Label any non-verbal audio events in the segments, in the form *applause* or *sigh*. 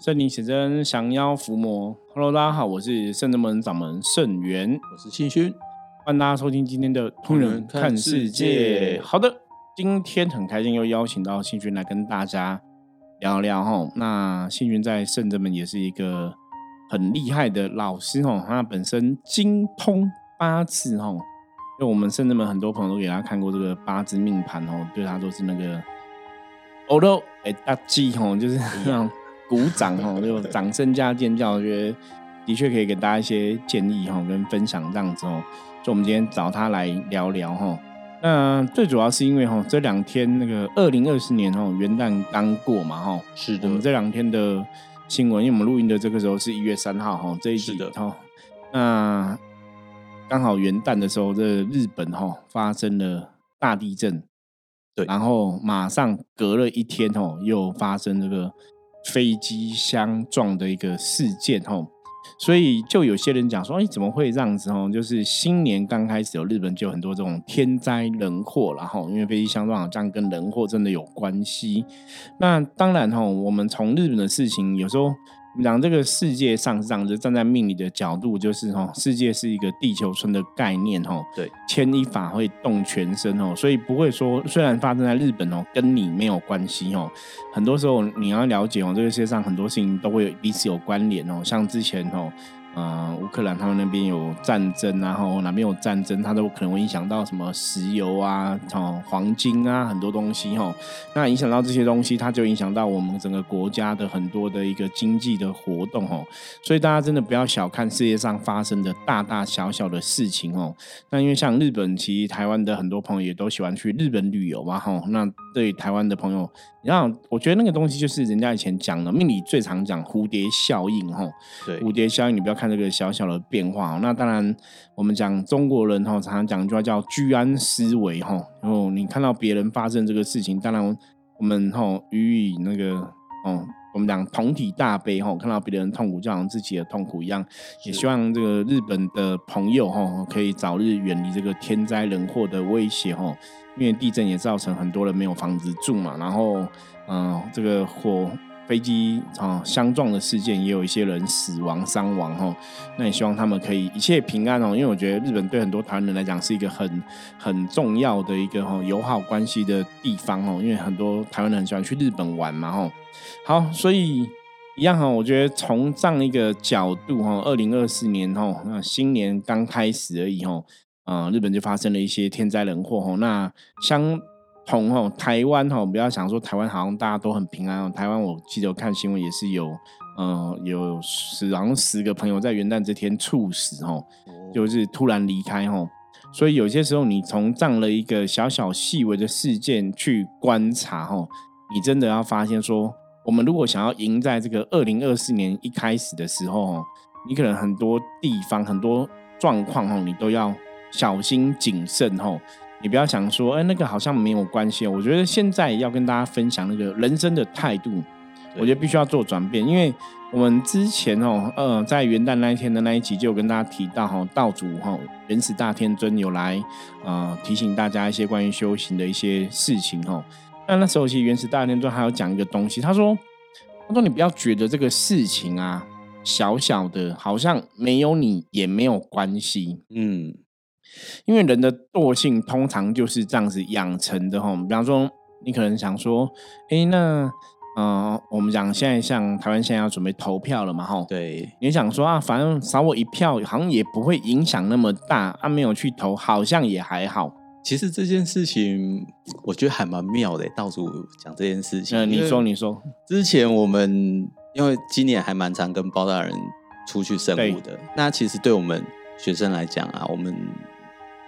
圣灵写真降妖伏魔，Hello，大家好，我是圣真门掌门圣元，我是信勋，欢迎大家收听今天的《通人看世界》。好的，今天很开心又邀请到信勋来跟大家聊聊哈。那信勋在圣真门也是一个很厉害的老师哈，他本身精通八字哈，因为我们圣真门很多朋友都给他看过这个八字命盘哦，对他都是那个。哦喽，哎，大忌吼，就是那种鼓掌 *laughs* 哈，就掌声加尖叫，我觉得的确可以给大家一些建议哈，跟分享这样子哦。就我们今天找他来聊聊哈。那最主要是因为哈，这两天那个二零二四年哦元旦刚过嘛哈，是的。我们这两天的新闻，因为我们录音的这个时候是一月三号哈，这一集哈，那刚好元旦的时候，这日本哈发生了大地震。对，然后马上隔了一天哦，又发生这个飞机相撞的一个事件哦，所以就有些人讲说，哎，怎么会这样子哦？就是新年刚开始，有日本就很多这种天灾人祸，然后因为飞机相撞，好像跟人祸真的有关系。那当然哈，我们从日本的事情有时候。讲这个世界上这样，就站在命理的角度，就是哦，世界是一个地球村的概念哦。对，牵一发会动全身哦，所以不会说，虽然发生在日本哦，跟你没有关系哦。很多时候你要了解哦，这个世界上很多事情都会彼此有关联哦，像之前哦。嗯，乌克兰他们那边有战争，然后哪边有战争，它都可能会影响到什么石油啊、哦黄金啊很多东西哈。那影响到这些东西，它就影响到我们整个国家的很多的一个经济的活动哦。所以大家真的不要小看世界上发生的大大小小的事情哦。那因为像日本，其实台湾的很多朋友也都喜欢去日本旅游嘛哈。那对台湾的朋友，然后我觉得那个东西就是人家以前讲的命理最常讲蝴蝶效应哈。对，蝴蝶效应，你不要。看这个小小的变化，那当然我们讲中国人哈，常常讲一句话叫居安思危哈。然后你看到别人发生这个事情，当然我们哈予以那个哦，我们讲同体大悲哈，看到别人痛苦就好像自己的痛苦一样，也希望这个日本的朋友哈可以早日远离这个天灾人祸的威胁哈。因为地震也造成很多人没有房子住嘛，然后嗯，这个火。飞机啊相撞的事件，也有一些人死亡伤亡哦。那也希望他们可以一切平安哦。因为我觉得日本对很多台湾人来讲是一个很很重要的一个哦友好关系的地方哦。因为很多台湾人很喜欢去日本玩嘛哦。好，所以一样哈，我觉得从这样一个角度哈，二零二四年哈，那新年刚开始而已哈，啊，日本就发生了一些天灾人祸哈。那相同吼，台湾哈，不要想说台湾好像大家都很平安哦。台湾我记得看新闻也是有，嗯，有十好像十个朋友在元旦这天猝死哦，就是突然离开哦。所以有些时候你从这样的一个小小细微的事件去观察哦，你真的要发现说，我们如果想要赢在这个二零二四年一开始的时候哦，你可能很多地方很多状况哦，你都要小心谨慎哦。你不要想说，哎，那个好像没有关系。我觉得现在要跟大家分享那个人生的态度，我觉得必须要做转变。因为我们之前哦，呃，在元旦那一天的那一集就有跟大家提到哈，道祖哈原始大天尊有来啊提醒大家一些关于修行的一些事情哈。那那时候其实原始大天尊还有讲一个东西，他说，他说你不要觉得这个事情啊小小的，好像没有你也没有关系，嗯。因为人的惰性通常就是这样子养成的哈。比方说，你可能想说，哎，那，呃，我们讲现在像台湾现在要准备投票了嘛，哈。对。你想说啊，反正少我一票，好像也不会影响那么大。啊，没有去投，好像也还好。其实这件事情，我觉得还蛮妙的。到处讲这件事情，嗯，你说，你说。之前我们因为今年还蛮常跟包大人出去生物的，那其实对我们学生来讲啊，我们。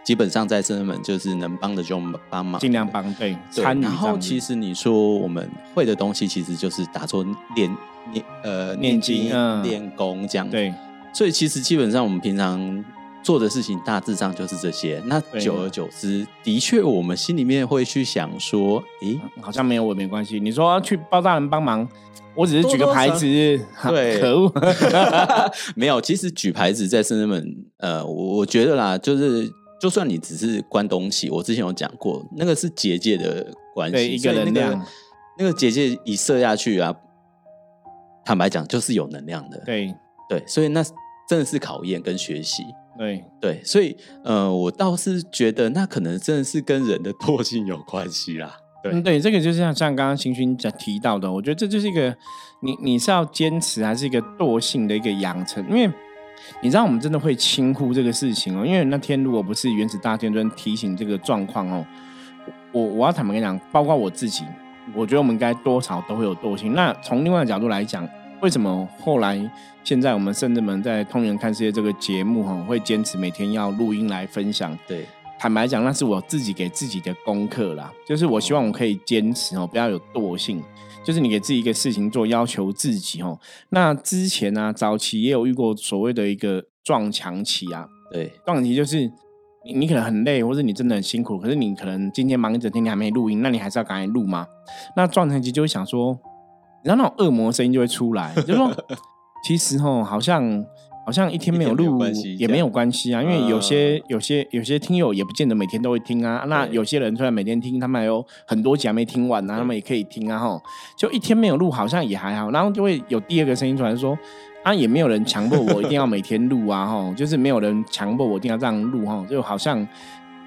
基本上在圣人们就是能帮的就帮忙，尽量帮对参与。然后其实你说我们会的东西，其实就是打坐、练念呃念经、练功这样。对，所以其实基本上我们平常做的事情大致上就是这些。那久而久之，的确我们心里面会去想说，诶，好像没有我没关系。你说去包大人帮忙，我只是举个牌子，*laughs* 对，可恶，*laughs* 没有。其实举牌子在圣人们，呃，我我觉得啦，就是。就算你只是关东西，我之前有讲过，那个是结界的关系，一个能量，那个结界一射下去啊，坦白讲就是有能量的。对对，所以那真的是考验跟学习。对对，所以呃，我倒是觉得那可能真的是跟人的惰性有关系啦。对嗯，对，这个就是像像刚刚星勋讲提到的，我觉得这就是一个你你是要坚持，还是一个惰性的一个养成？因为你知道我们真的会轻忽这个事情哦。因为那天如果不是原始大天尊提醒这个状况哦，我我要坦白跟你讲，包括我自己，我觉得我们应该多少都会有惰性。那从另外的角度来讲，为什么后来现在我们甚至们在《通源看世界》这个节目哈，会坚持每天要录音来分享？对，坦白讲，那是我自己给自己的功课啦。就是我希望我可以坚持哦，不要有惰性。就是你给自己一个事情做，要求自己哦。那之前呢、早期也有遇过所谓的一个撞墙期啊。对，撞墙期就是你你可能很累，或者你真的很辛苦，可是你可能今天忙一整天，你还没录音，那你还是要赶紧录嘛。那撞墙期就会想说，然后那种恶魔声音就会出来，就说其实哦，好像。好像一天没有录也没有关系啊，因为有些、嗯有些有些听友也不见得每天都会听啊。那有些人虽然每天听，他们还有很多集还没听完啊，对他们也可以听啊。哈，就一天没有录，好像也还好。然后就会有第二个声音出来说，啊，也没有人强迫我一定要每天录啊。哈，就是没有人强迫我一定要这样录哈，就好像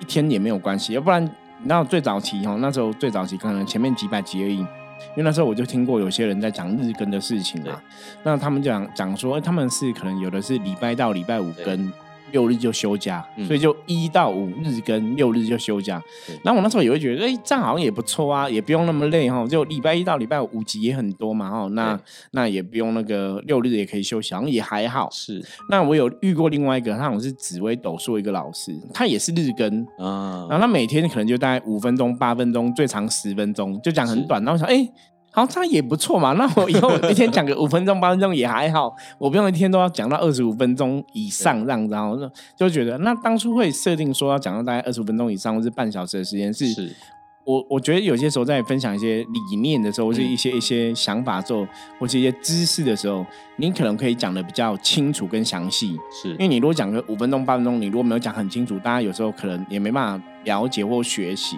一天也没有关系。要不然，你知道最早期哈，那时候最早期可能前面几百集而已。因为那时候我就听过有些人在讲日更的事情啊，那他们讲讲说，哎他们是可能有的是礼拜到礼拜五更，六日就休假，嗯所以就一到五日跟，六日就休假对。然后我那时候也会觉得，哎、这样好像也不错啊，也不用那么累哈，就礼拜一到礼拜五五集也很多嘛哈，那那也不用那个六日也可以休息，好像也还好。是那我有遇过另外一个，他好像是紫薇斗数一个老师，他也是日更，啊然后他每天可能就大概五分钟、八分钟，最长十分钟，就讲很短。然后我想，哎、好，这样也不错嘛。那我以后一天讲个五分钟、八分钟也还好，我不用一天都要讲到二十五分钟以上这样子。然后就觉得，那当初会设定说要讲到大概二十五分钟以上，或是半小时的时间，是是我我觉得有些时候在分享一些理念的时候，或是嗯一些一些想法之后，或是一些知识的时候，你可能可以讲的比较清楚跟详细。是因为你如果讲个五分钟八分钟，你如果没有讲很清楚，大家有时候可能也没办法了解或学习。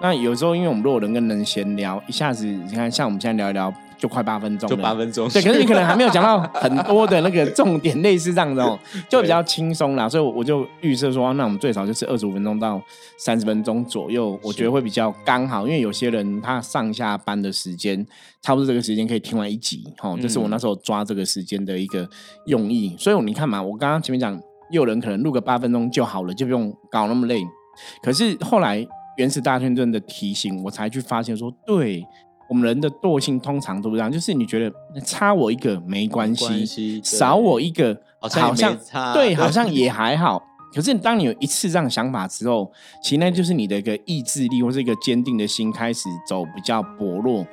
那有时候因为我们如果人跟人闲聊，一下子你看像我们现在聊一聊就快八分钟，就八分钟，对，可是你可能还没有讲到 *laughs* 很多的那个重点，类似这样子哦，就比较轻松啦。所以我就预设说，那我们最少就是二十五分钟到三十分钟左右，我觉得会比较刚好。因为有些人他上下班的时间，差不多这个时间可以听完一集，哦，这是我那时候抓这个时间的一个用意。所以你看嘛，我刚刚前面讲，也有人可能录个八分钟就好了，就不用搞那么累。可是后来原始大天尊的提醒，我才去发现说，对我们人的惰性通常都这样，就是你觉得差我一个没关系，少我一个好像也好像对，好像也还好。可是当你有一次这样想法之后，其实那就是你的一个意志力或是一个坚定的心开始走比较薄弱，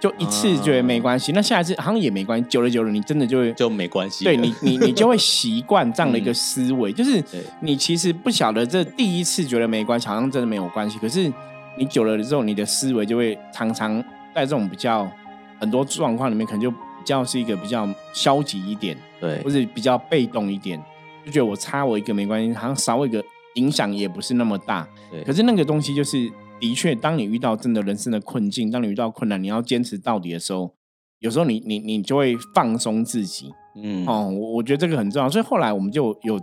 就一次觉得没关系，那下一次好像也没关系，久了久了，你真的就会就没关系了。对你，你你就会习惯这样的一个思维，就是你其实不晓得这第一次觉得没关系，好像真的没有关系。可是你久了之后，你的思维就会常常在这种比较很多状况里面，可能就比较是一个比较消极一点，对或者比较被动一点，就觉得我差我一个没关系，好像少我一个影响也不是那么大。对，可是那个东西就是，的确，当你遇到真的人生的困境，当你遇到困难，你要坚持到底的时候，有时候你你你就会放松自己。嗯哦，我我觉得这个很重要，所以后来我们就有，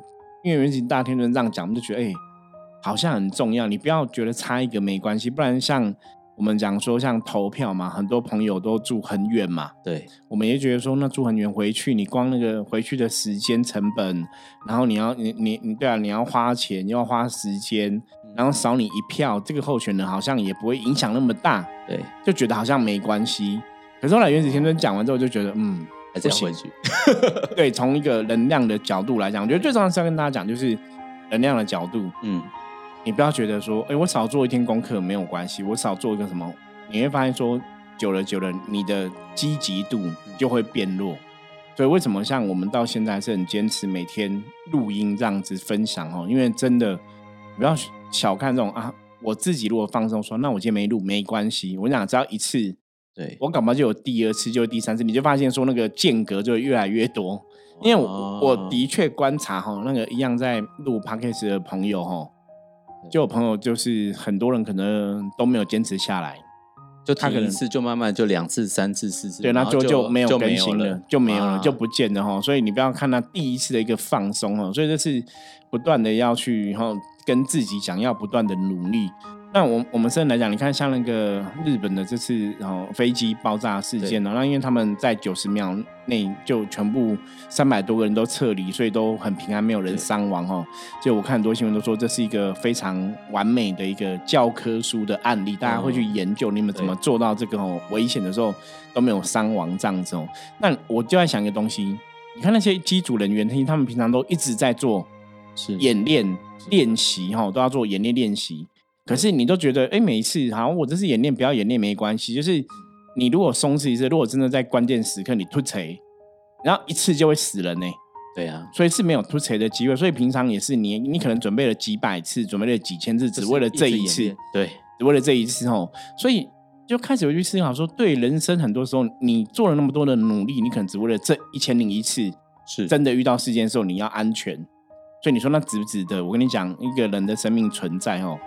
因为原型大天尊这样讲，我们就觉得，哎、好像很重要。你不要觉得差一个没关系，不然像我们讲说，像投票嘛，很多朋友都住很远嘛，对我们也觉得说，那住很远回去，你光那个回去的时间成本，然后你要你你你对啊，你要花钱，又要花时间，然后少你一票，这个候选人好像也不会影响那么大，对，就觉得好像没关系。可是后来原子先生讲完之后，就觉得嗯。还是回去。*laughs* 对，从一个能量的角度来讲，我觉得最重要是要跟大家讲，就是能量的角度。嗯，你不要觉得说，哎、我少做一天功课没有关系，我少做一个什么，你会发现说，久了久了，你的积极度就会变弱。所以为什么像我们到现在还是很坚持每天录音这样子分享哦？因为真的不要小看这种啊，我自己如果放松说，那我今天没录没关系，我讲只要一次，对，我感冒就有第二次，就有第三次，你就发现说那个间隔就会越来越多。因为我、哦我的确观察哈，那个一样在录 podcast 的朋友哈，就有朋友就是很多人可能都没有坚持下来，就他可能停一次，就慢慢就两次、三次、四次，对，那就就没有更新了，就没有了，啊就不见了哈。所以你不要看他第一次的一个放松哈，所以这是不断的要去哈跟自己想，要不断的努力。那我我们甚至来讲，你看像那个日本的这次哦飞机爆炸事件呢，那因为他们在九十秒内就全部三百多个人都撤离，所以都很平安，没有人伤亡哦。就我看很多新闻都说这是一个非常完美的一个教科书的案例，大家会去研究你们怎么做到这个哦危险的时候都没有伤亡这样子哦。那我就在想一个东西，你看那些机组人员，他们平常都一直在做是演练练习哈，都要做演练练习。可是你都觉得，哎，每一次好像我这次演练不要演练没关系，就是你如果松弛一次，如果真的在关键时刻你突锤，然后一次就会死人呢、对啊，所以是没有突锤的机会。所以平常也是你，你可能准备了几百次，准备了几千次，只为了这一次，对，只为了这一次哦。所以就开始会去思考说，对人生很多时候，你做了那么多的努力，你可能只为了这一千零一次，是真的遇到事件的时候，你要安全。所以你说那值不值得？我跟你讲，一个人的生命存在哦，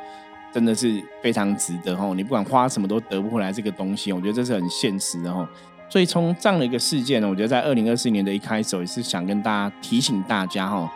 真的是非常值得哦。你不管花什么都得不回来这个东西，我觉得这是很现实的哦。所以从这样的一个事件呢，我觉得在二零二四年的一开始，也是想跟大家提醒大家哈，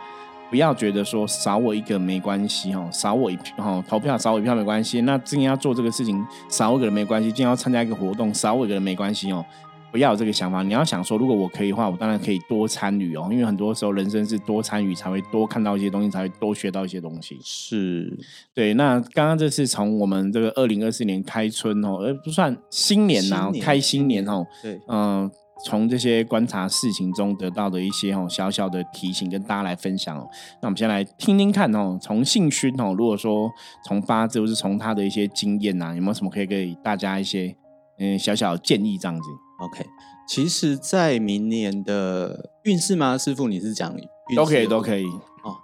不要觉得说少我一个没关系哦，少我一票哦，投票少我一票没关系。那今天要做这个事情，少我一个人没关系；今天要参加一个活动，少我一个人没关系哦。不要有这个想法，你要想说，如果我可以的话，我当然可以多参与哦，因为很多时候人生是多参与才会多看到一些东西，才会多学到一些东西。是，对，那刚刚这是从我们这个二零二四年开春哦，而不算新年呐、新年开新年哦，对，嗯、从这些观察事情中得到的一些哦小小的提醒，跟大家来分享哦。那我们先来听听看哦，从信勋哦，如果说从八字或是从他的一些经验呐、有没有什么可以给大家一些嗯小小的建议这样子？OK，其实，在明年的运势吗？师傅，你是讲运势都可以，都可以，哦。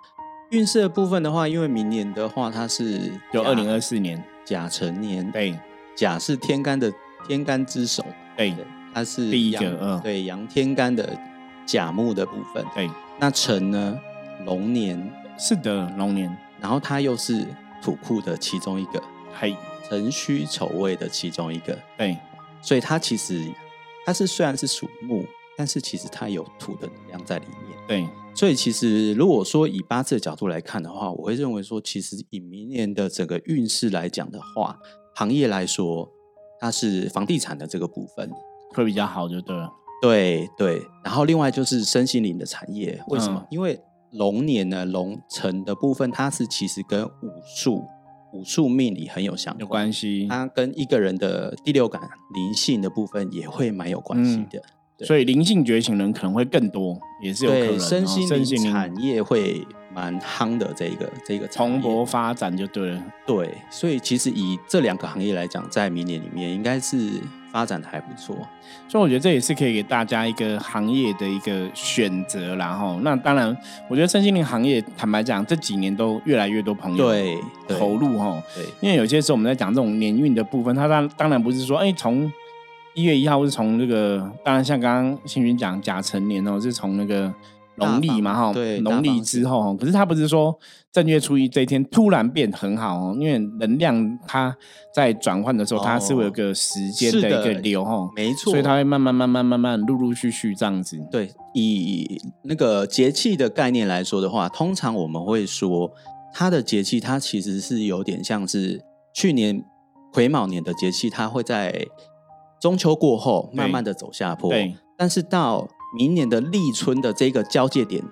运势的部分的话，因为明年的话，它是就二零二四年，甲辰年，对。甲是天干的天干之首，对。对，它是第一个对阳天干的甲木的部分。对，那辰呢，龙年，是的，龙年，然后它又是土库的其中一个，嘿，辰戌丑未的其中一个，对，所以它其实它是虽然是属木，但是其实它有土的能量在里面。对，所以其实如果说以八字的角度来看的话，我会认为说，其实以明年的整个运势来讲的话，行业来说，它是房地产的这个部分。会比较好，就对了。对对，然后另外就是身心灵的产业，为什么？嗯因为龙年呢，龙城的部分，它是其实跟武术、武术命理很有相有关，系，它跟一个人的第六感、灵性的部分也会蛮有关系嗯的。对所以灵性觉醒人可能会更多，也是有可能。身心灵产业会蛮夯的，这一个这个产蓬勃发展就对了。对，所以其实以这两个行业来讲，在明年里面应该是发展的还不错。所以我觉得这也是可以给大家一个行业的一个选择然后。那当然，我觉得身心灵行业，坦白讲，这几年都越来越多朋友对对投入哈。对因为有些时候我们在讲这种年运的部分，它当当然不是说，哎，从一月一号是从这个，当然像刚刚星云讲甲辰年哦，是从那个农历嘛哈，对农历之后哦，可是他不是说正月初一这一天突然变很好哦，因为能量它在转换的时候，它是会有个时间的一个流哈，没错，所以它会慢慢慢慢慢慢陆陆续续这样子。对以那个节气的概念来说的话，通常我们会说它的节气，它其实是有点像是去年癸卯年的节气，它会在中秋过后慢慢的走下坡，对，但是到明年的立春的这个交界点，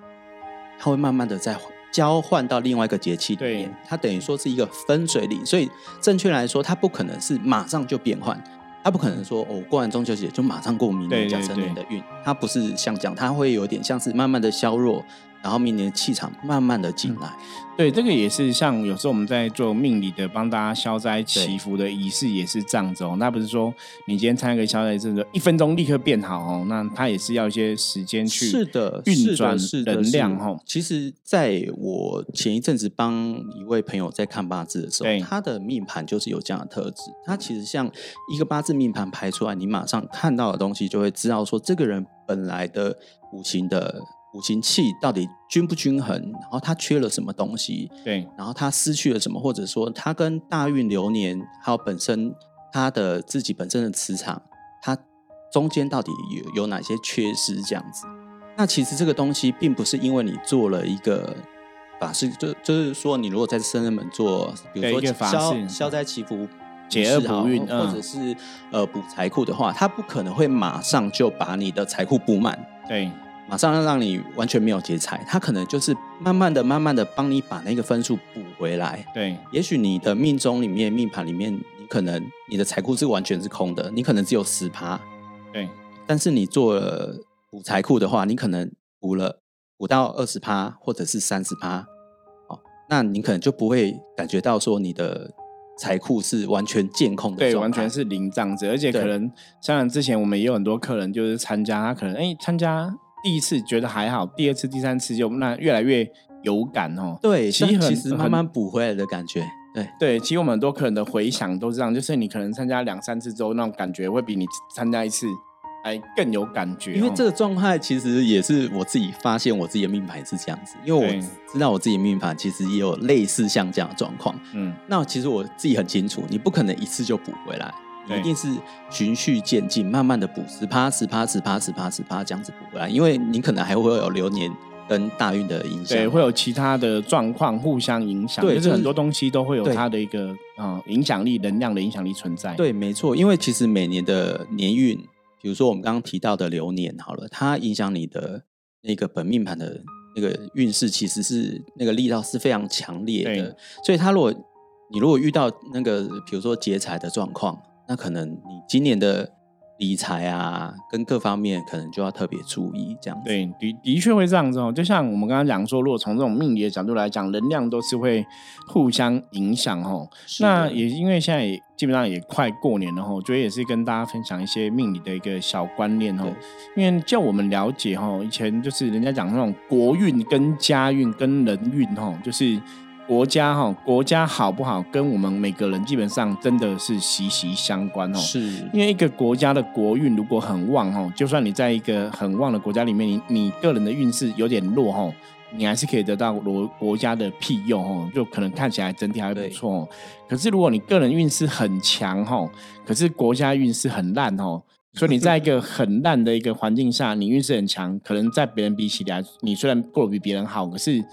它会慢慢的在交换到另外一个节气里面，它等于说是一个分水岭，所以正确来说，它不可能是马上就变换。它不可能说，哦，过完中秋节就马上过明年甲辰年的运，它不是像这样，它会有点像是慢慢的削弱，然后明年的气场慢慢的进来。对，这个也是像有时候我们在做命理的，帮大家消灾祈福的仪式也是这样子哦。那不是说你今天参加一个消灾仪式，一分钟立刻变好哦，那它也是要一些时间去是的，运转是能量是哦。其实，在我前一阵子帮一位朋友在看八字的时候，他的命盘就是有这样的特质。他其实像一个八字命盘排出来，你马上看到的东西，就会知道说这个人本来的五行的五行气到底均不均衡，然后它缺了什么东西，对然后它失去了什么，或者说它跟大运流年还有本身它的自己本身的磁场，它中间到底有有哪些缺失这样子。那其实这个东西并不是因为你做了一个法事，就就是说你如果在生人门做，比如说消消灾祈福、解厄补运，或者是呃补财库的话，他不可能会马上就把你的财库补满。对。马上让你完全没有劫财，他可能就是慢慢的、慢慢的帮你把那个分数补回来。对，也许你的命中里面、命盘里面，你可能你的财库是完全是空的，你可能只有十趴。对，但是你做了补财库的话，你可能补了补到二十趴或者是三十趴，哦，那你可能就不会感觉到说你的财库是完全健空的，对，完全是零账子，而且可能像之前我们也有很多客人就是参加，他可能哎参加。第一次觉得还好，第二次、第三次就那越来越有感哦。对，其实其实慢慢补回来的感觉。对对，其实我们很多客人的回想都是这样，就是你可能参加两三次之后，那种感觉会比你参加一次还更有感觉。因为这个状态其实也是我自己发现，我自己的命盘是这样子。因为我知道我自己的命盘其实也有类似像这样的状况。嗯，那其实我自己很清楚，你不可能一次就补回来。一定是循序渐进，慢慢的补十趴、十趴、十趴、十趴、十趴这样子补回来，因为你可能还会有流年跟大运的影响，对，会有其他的状况互相影响，对，就是很多东西都会有它的一个啊影响力、能量的影响力存在。对，没错，因为其实每年的年运，比如说我们刚刚提到的流年，好了，它影响你的那个本命盘的那个运势，其实是那个力道是非常强烈的。所以，他如果你如果遇到那个比如说劫财的状况，那可能你今年的理财啊，跟各方面可能就要特别注意这样子。对，的的确会这样子哦。就像我们刚刚讲说，如果从这种命理的角度来讲，能量都是会互相影响哦。那也因为现在也基本上也快过年了哈，我觉得也是跟大家分享一些命理的一个小观念哦。因为就我们了解哈，以前就是人家讲那种国运跟家运跟人运哈，就是。国家哈，国家好不好，跟我们每个人基本上真的是息息相关哦。是，因为一个国家的国运如果很旺哦，就算你在一个很旺的国家里面，你你个人的运势有点弱哦，你还是可以得到国国家的庇佑哦，就可能看起来整体还不错。可是如果你个人运势很强哦，可是国家运势很烂哦，所以你在一个很烂的一个环境下，你运势很强，可能在别人比起来，你虽然过得比别人好，可是。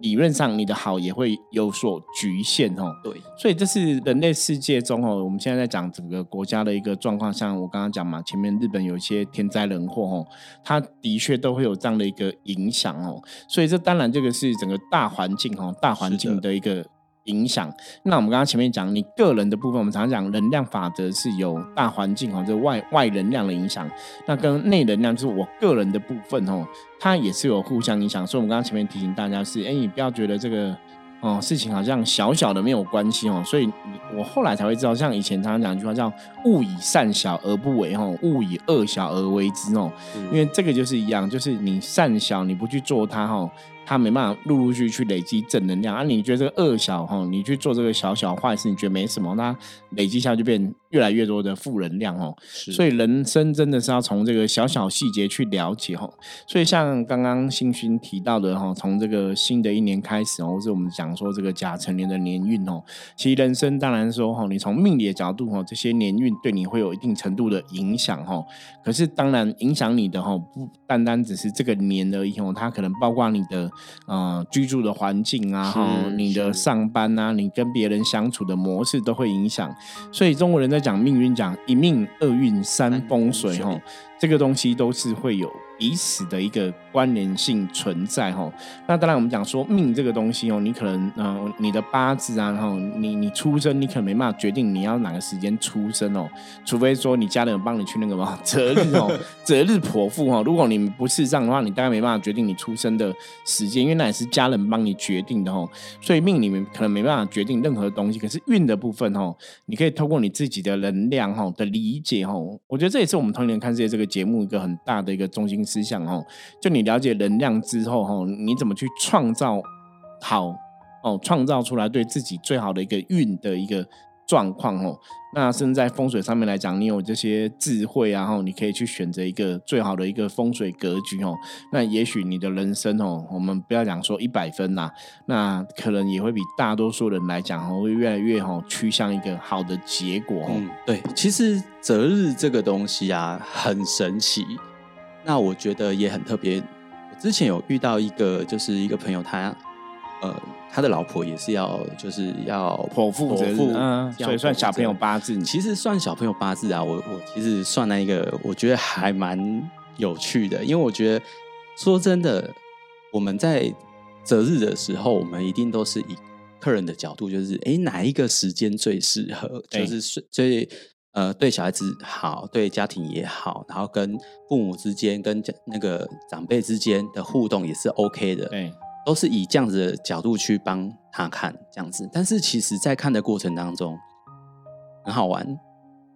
理论上，你的好也会有所局限哦。对，所以这是人类世界中哦，我们现在在讲整个国家的一个状况。像我刚刚讲嘛，前面日本有一些天灾人祸哦，它的确都会有这样的一个影响哦。所以这当然这个是整个大环境哦，大环境的一个。影响。那我们刚刚前面讲，你个人的部分，我们常常讲能量法则是有大环境哦，这外外能量的影响。那跟内能量就是我个人的部分哦，它也是有互相影响。所以，我们刚刚前面提醒大家是，哎，你不要觉得这个哦事情好像小小的没有关系哦。所以，我后来才会知道，像以前常常讲一句话叫“勿以善小而不为”哦，“勿以恶小而为之”哦。因为这个就是一样，就是你善小你不去做它哦。他没办法陆陆续续去累积正能量啊！你觉得这个恶小哈，你去做这个小小坏事，你觉得没什么，那累积下就变越来越多的负能量哦。所以人生真的是要从这个小小细节去了解哈。所以像刚刚星勋提到的哈，从这个新的一年开始哦，或是我们讲说这个甲辰年的年运哦，其实人生当然说哈，你从命理的角度哈，这些年运对你会有一定程度的影响哈。可是当然影响你的哈，不单单只是这个年而已哦，它可能包括你的。呃，居住的环境啊，哈，你的上班啊，你跟别人相处的模式都会影响。所以中国人在讲命运，讲一命二运三风水，哈。这个东西都是会有彼此的一个关联性存在哈。那当然，我们讲说命这个东西哦，你可能嗯，你的八字啊，然后你你出生，你可能没办法决定你要哪个时间出生哦。除非说你家人帮你去那个嘛 *laughs* 择日哦，*laughs* 择日剖腹哈。如果你不是这样的话，你大概没办法决定你出生的时间，因为那也是家人帮你决定的哦。所以命里面可能没办法决定任何东西，可是运的部分哦，你可以透过你自己的能量哈的理解哈，我觉得这也是我们童年看世界这个。节目一个很大的一个中心思想哦，就你了解能量之后哦，你怎么去创造好哦，创造出来对自己最好的一个运的一个状况哦。那甚至在风水上面来讲，你有这些智慧啊，后你可以去选择一个最好的一个风水格局哦。那也许你的人生哦，我们不要讲说一百分呐，那可能也会比大多数人来讲哦，会越来越哦趋向一个好的结果。嗯，对，其实择日这个东西啊，很神奇。那我觉得也很特别。我之前有遇到一个，就是一个朋友，他呃。他的老婆也是要，就是要剖腹，剖腹，嗯，所以算小朋友八字。其实算小朋友八字啊，我我其实算那一个，我觉得还蛮有趣的，因为我觉得说真的，我们在择日的时候，我们一定都是以客人的角度，就是哎哪一个时间最适合，就是最呃对小孩子好，对家庭也好，然后跟父母之间、跟那个长辈之间的互动也是 OK 的，对。都是以这样子的角度去帮他看这样子，但是其实，在看的过程当中很好玩。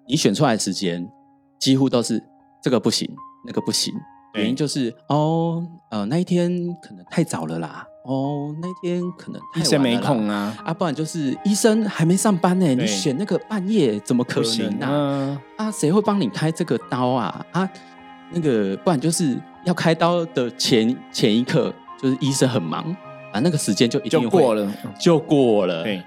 你选出来的时间几乎都是这个不行，那个不行，原因就是哦，呃，那一天可能太早了啦，哦，那天可能医生没空啊，啊，不然就是医生还没上班呢。你选那个半夜怎么可能呢？啊，谁会帮你开这个刀啊？啊，那个不然就是要开刀的前前一刻。就是医生很忙啊，那个时间就一定过了，就过了。对，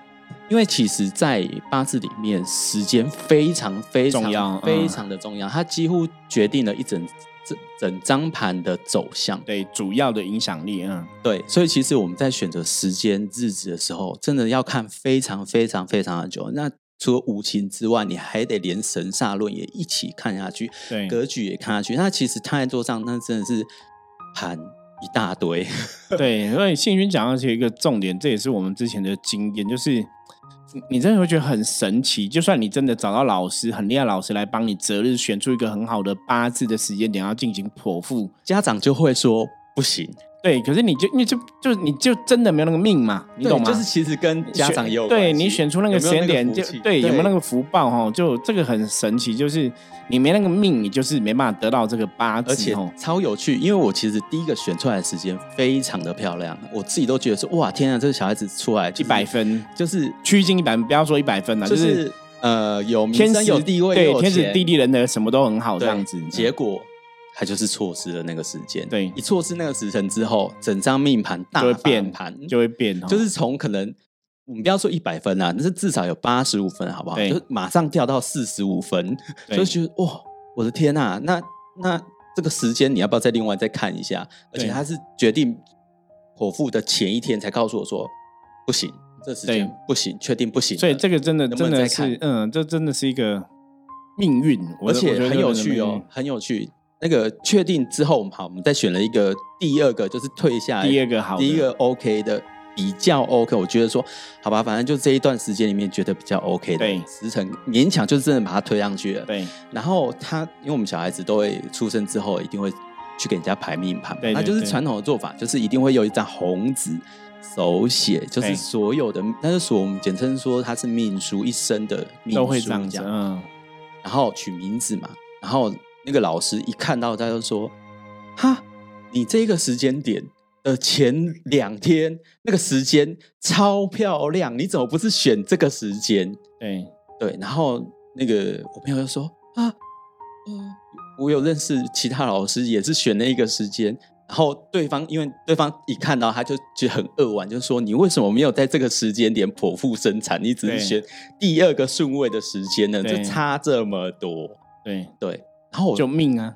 因为其实，在八字里面，时间非常非常非常的重要，它几乎决定了一整整整张盘的走向。对，主要的影响力嗯，对。所以，其实我们在选择时间日子的时候，真的要看非常非常非常的久。那除了五行之外，你还得连神煞论也一起看下去，对，格局也看下去。那其实摊在桌上，那真的是盘。一大堆，*laughs* 对，所以幸运讲到其一个重点，这也是我们之前的经验，就是你真的会觉得很神奇。就算你真的找到老师，很厉害老师来帮你择日选出一个很好的八字的时间点，要进行剖腹，家长就会说不行。对，可是你就你就就你就真的没有那个命嘛？你懂吗？就是其实跟家长有对你选出那个时间点，就对有没有那个福报哈？就这个很神奇，就是你没那个命，你就是没办法得到这个八字，而且超有趣。因为我其实第一个选出来的时间非常的漂亮，我自己都觉得说哇天啊，这个小孩子出来一百分，就是趋近一百，不要说一百分了，就是呃有天生有地位，对天时地利人和什么都很好这样子，结果。他就是错失了那个时间，对，一错失那个时辰之后，整张命盘大变盘就会变，就是从可能我们不要说一百分啊，那是至少有八十五分，好不好？就马上掉到四十五分，*laughs* 就觉得哇，我的天呐，那那这个时间你要不要再另外再看一下？而且他是决定剖腹的前一天才告诉我说不行，这时间不行，确定不行。所以这个真的真的是，嗯，这真的是一个命运，而且很有趣哦，很有趣。那个确定之后，好，我们再选了一个第二个，就是退下第二个好，第一个 OK 的比较 OK。我觉得说，好吧，反正就这一段时间里面觉得比较 OK 的时辰，勉强就是真的把它推上去了。对，然后他，因为我们小孩子都会出生之后，一定会去给人家排命盘，那就是传统的做法，就是一定会有一张红纸手写，就是所有的，那是所我们简称说他是命书一生的命书这样讲，嗯，然后取名字嘛，然后。那个老师一看到他就说：“哈，你这个时间点的前两天那个时间超漂亮，你怎么不是选这个时间？”对对，然后那个我朋友就说：“啊，嗯，我有认识其他老师也是选那一个时间，然后对方因为对方一看到他就觉得很扼腕，就说你为什么没有在这个时间点剖腹生产？你只是选第二个顺位的时间呢？就差这么多。”对对。然后我就命啊，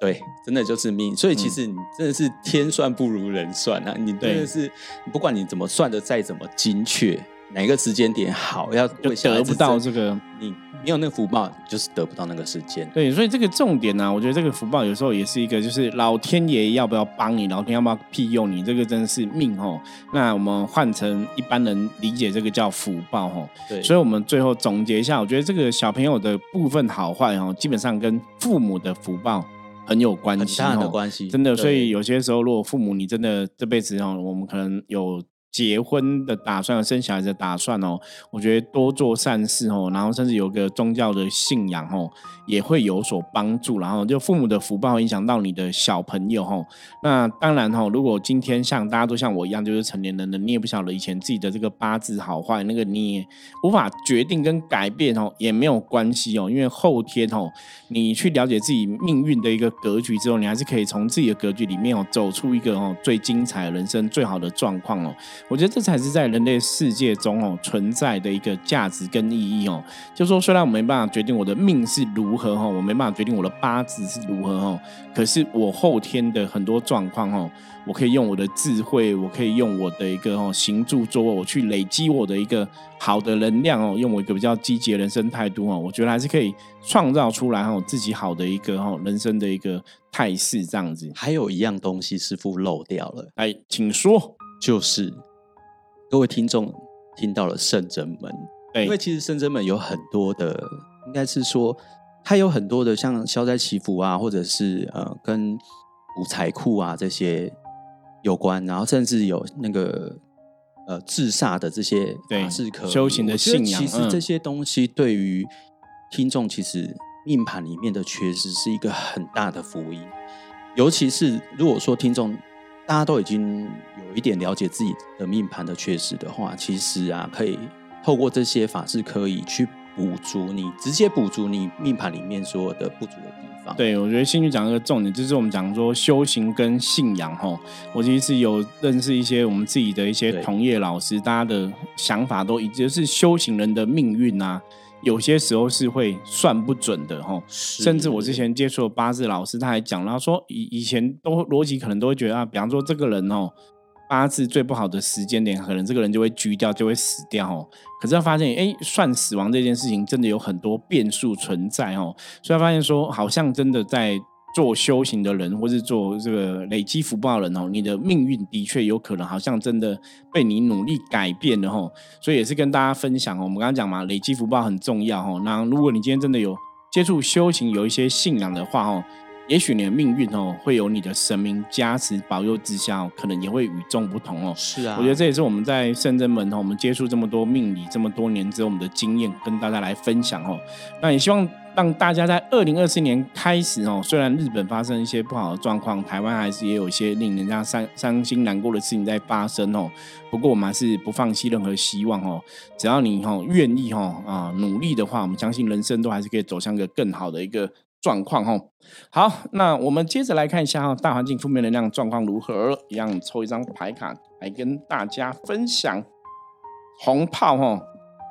对，真的就是命。所以其实你真的是天算不如人算啊！你真的是不管你怎么算的再怎么精确，哪个时间点好，要就得不到这个你。没有那个福报，就是得不到那个时间。对，所以这个重点呢，我觉得这个福报有时候也是一个，就是老天爷要不要帮你，老天要不要庇佑你，这个真的是命哦。那我们换成一般人理解，这个叫福报哦。对，所以我们最后总结一下，我觉得这个小朋友的部分好坏哦，基本上跟父母的福报很有关系，很大的关系。真的，所以有些时候，如果父母你真的这辈子哦，我们可能有。结婚的打算、生小孩的打算哦，我觉得多做善事哦，然后甚至有个宗教的信仰哦，也会有所帮助。然后就父母的福报影响到你的小朋友哦。那当然哈，如果今天像大家都像我一样，就是成年人的，你也不晓得以前自己的这个八字好坏，那个你也无法决定跟改变哦，也没有关系哦，因为后天哦，你去了解自己命运的一个格局之后，你还是可以从自己的格局里面哦，走出一个哦最精彩的人生、最好的状况哦。我觉得这才是在人类世界中哦存在的一个价值跟意义哦。就说虽然我没办法决定我的命是如何哈，我没办法决定我的八字是如何哈，可是我后天的很多状况哦，我可以用我的智慧，我可以用我的一个哦行住坐卧，我去累积我的一个好的能量哦，用我一个比较积极的人生态度哦，我觉得还是可以创造出来哈自己好的一个哦人生的一个态势这样子。还有一样东西师傅漏掉了，哎，请说，就是。各位听众听到了圣真门，因为其实圣真门有很多的，应该是说它有很多的像消灾祈福啊，或者是呃跟五财库啊这些有关，然后甚至有那个呃治煞的这些法事可修行的信仰。其实这些东西对于听众，其实命盘里面的缺失是一个很大的福音，尤其是如果说听众。大家都已经有一点了解自己的命盘的缺失的话，其实啊，可以透过这些法是可以去补足你直接补足你命盘里面所有的不足的地方。对，我觉得兴趣讲一个重点，就是我们讲说修行跟信仰哈。我其实有认识一些我们自己的一些同业老师，大家的想法都已经是修行人的命运啊。有些时候是会算不准的哈，甚至我之前接触的八字老师，他还讲了说，以以前都逻辑可能都会觉得啊，比方说这个人哦，八字最不好的时间点，可能这个人就会拘掉，就会死掉哦。可是他发现，哎，算死亡这件事情真的有很多变数存在哦，所以他发现说，好像真的在。做修行的人，或是做这个累积福报人哦，你的命运的确有可能好像真的被你努力改变了吼，所以也是跟大家分享哦。我们刚刚讲嘛，累积福报很重要吼。那如果你今天真的有接触修行，有一些信仰的话哦，也许你的命运哦，会有你的神明加持保佑之下，哦可能也会与众不同哦。是啊，我觉得这也是我们在圣真门哦，我们接触这么多命理这么多年之后，我们的经验跟大家来分享哦。那也希望。让大家在二零二四年开始哦，虽然日本发生一些不好的状况，台湾还是也有一些令人家伤伤心难过的事情在发生哦。不过我们还是不放弃任何希望哦。只要你哦愿意哦啊努力的话，我们相信人生都还是可以走向一个更好的一个状况哦。好，那我们接着来看一下哈大环境负面能量状况如何，一样抽一张牌卡来跟大家分享红炮哈。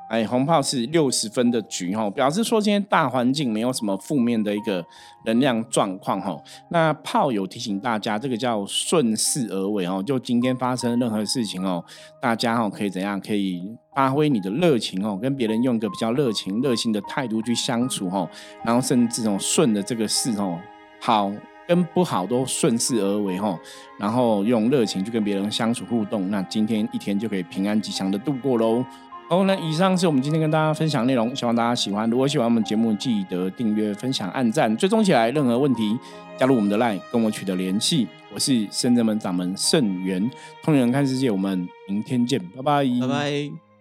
哎，红炮是六十分的局哈，表示说今天大环境没有什么负面的一个能量状况哈。那炮友提醒大家，这个叫顺势而为哦。就今天发生任何事情哦，大家哦可以怎样？可以发挥你的热情哦，跟别人用一个比较热情、热心的态度去相处哈。然后甚至这种顺的这个事哦，好跟不好都顺势而为哈。然后用热情去跟别人相处互动，那今天一天就可以平安吉祥的度过喽。好，那以上是我们今天跟大家分享内容，希望大家喜欢。如果喜欢我们节目，记得订阅、分享、按赞、追踪起来。任何问题，加入我们的 LINE 跟我取得联系。我是圣人门掌门圣元，通人看世界，我们明天见，拜拜，拜拜。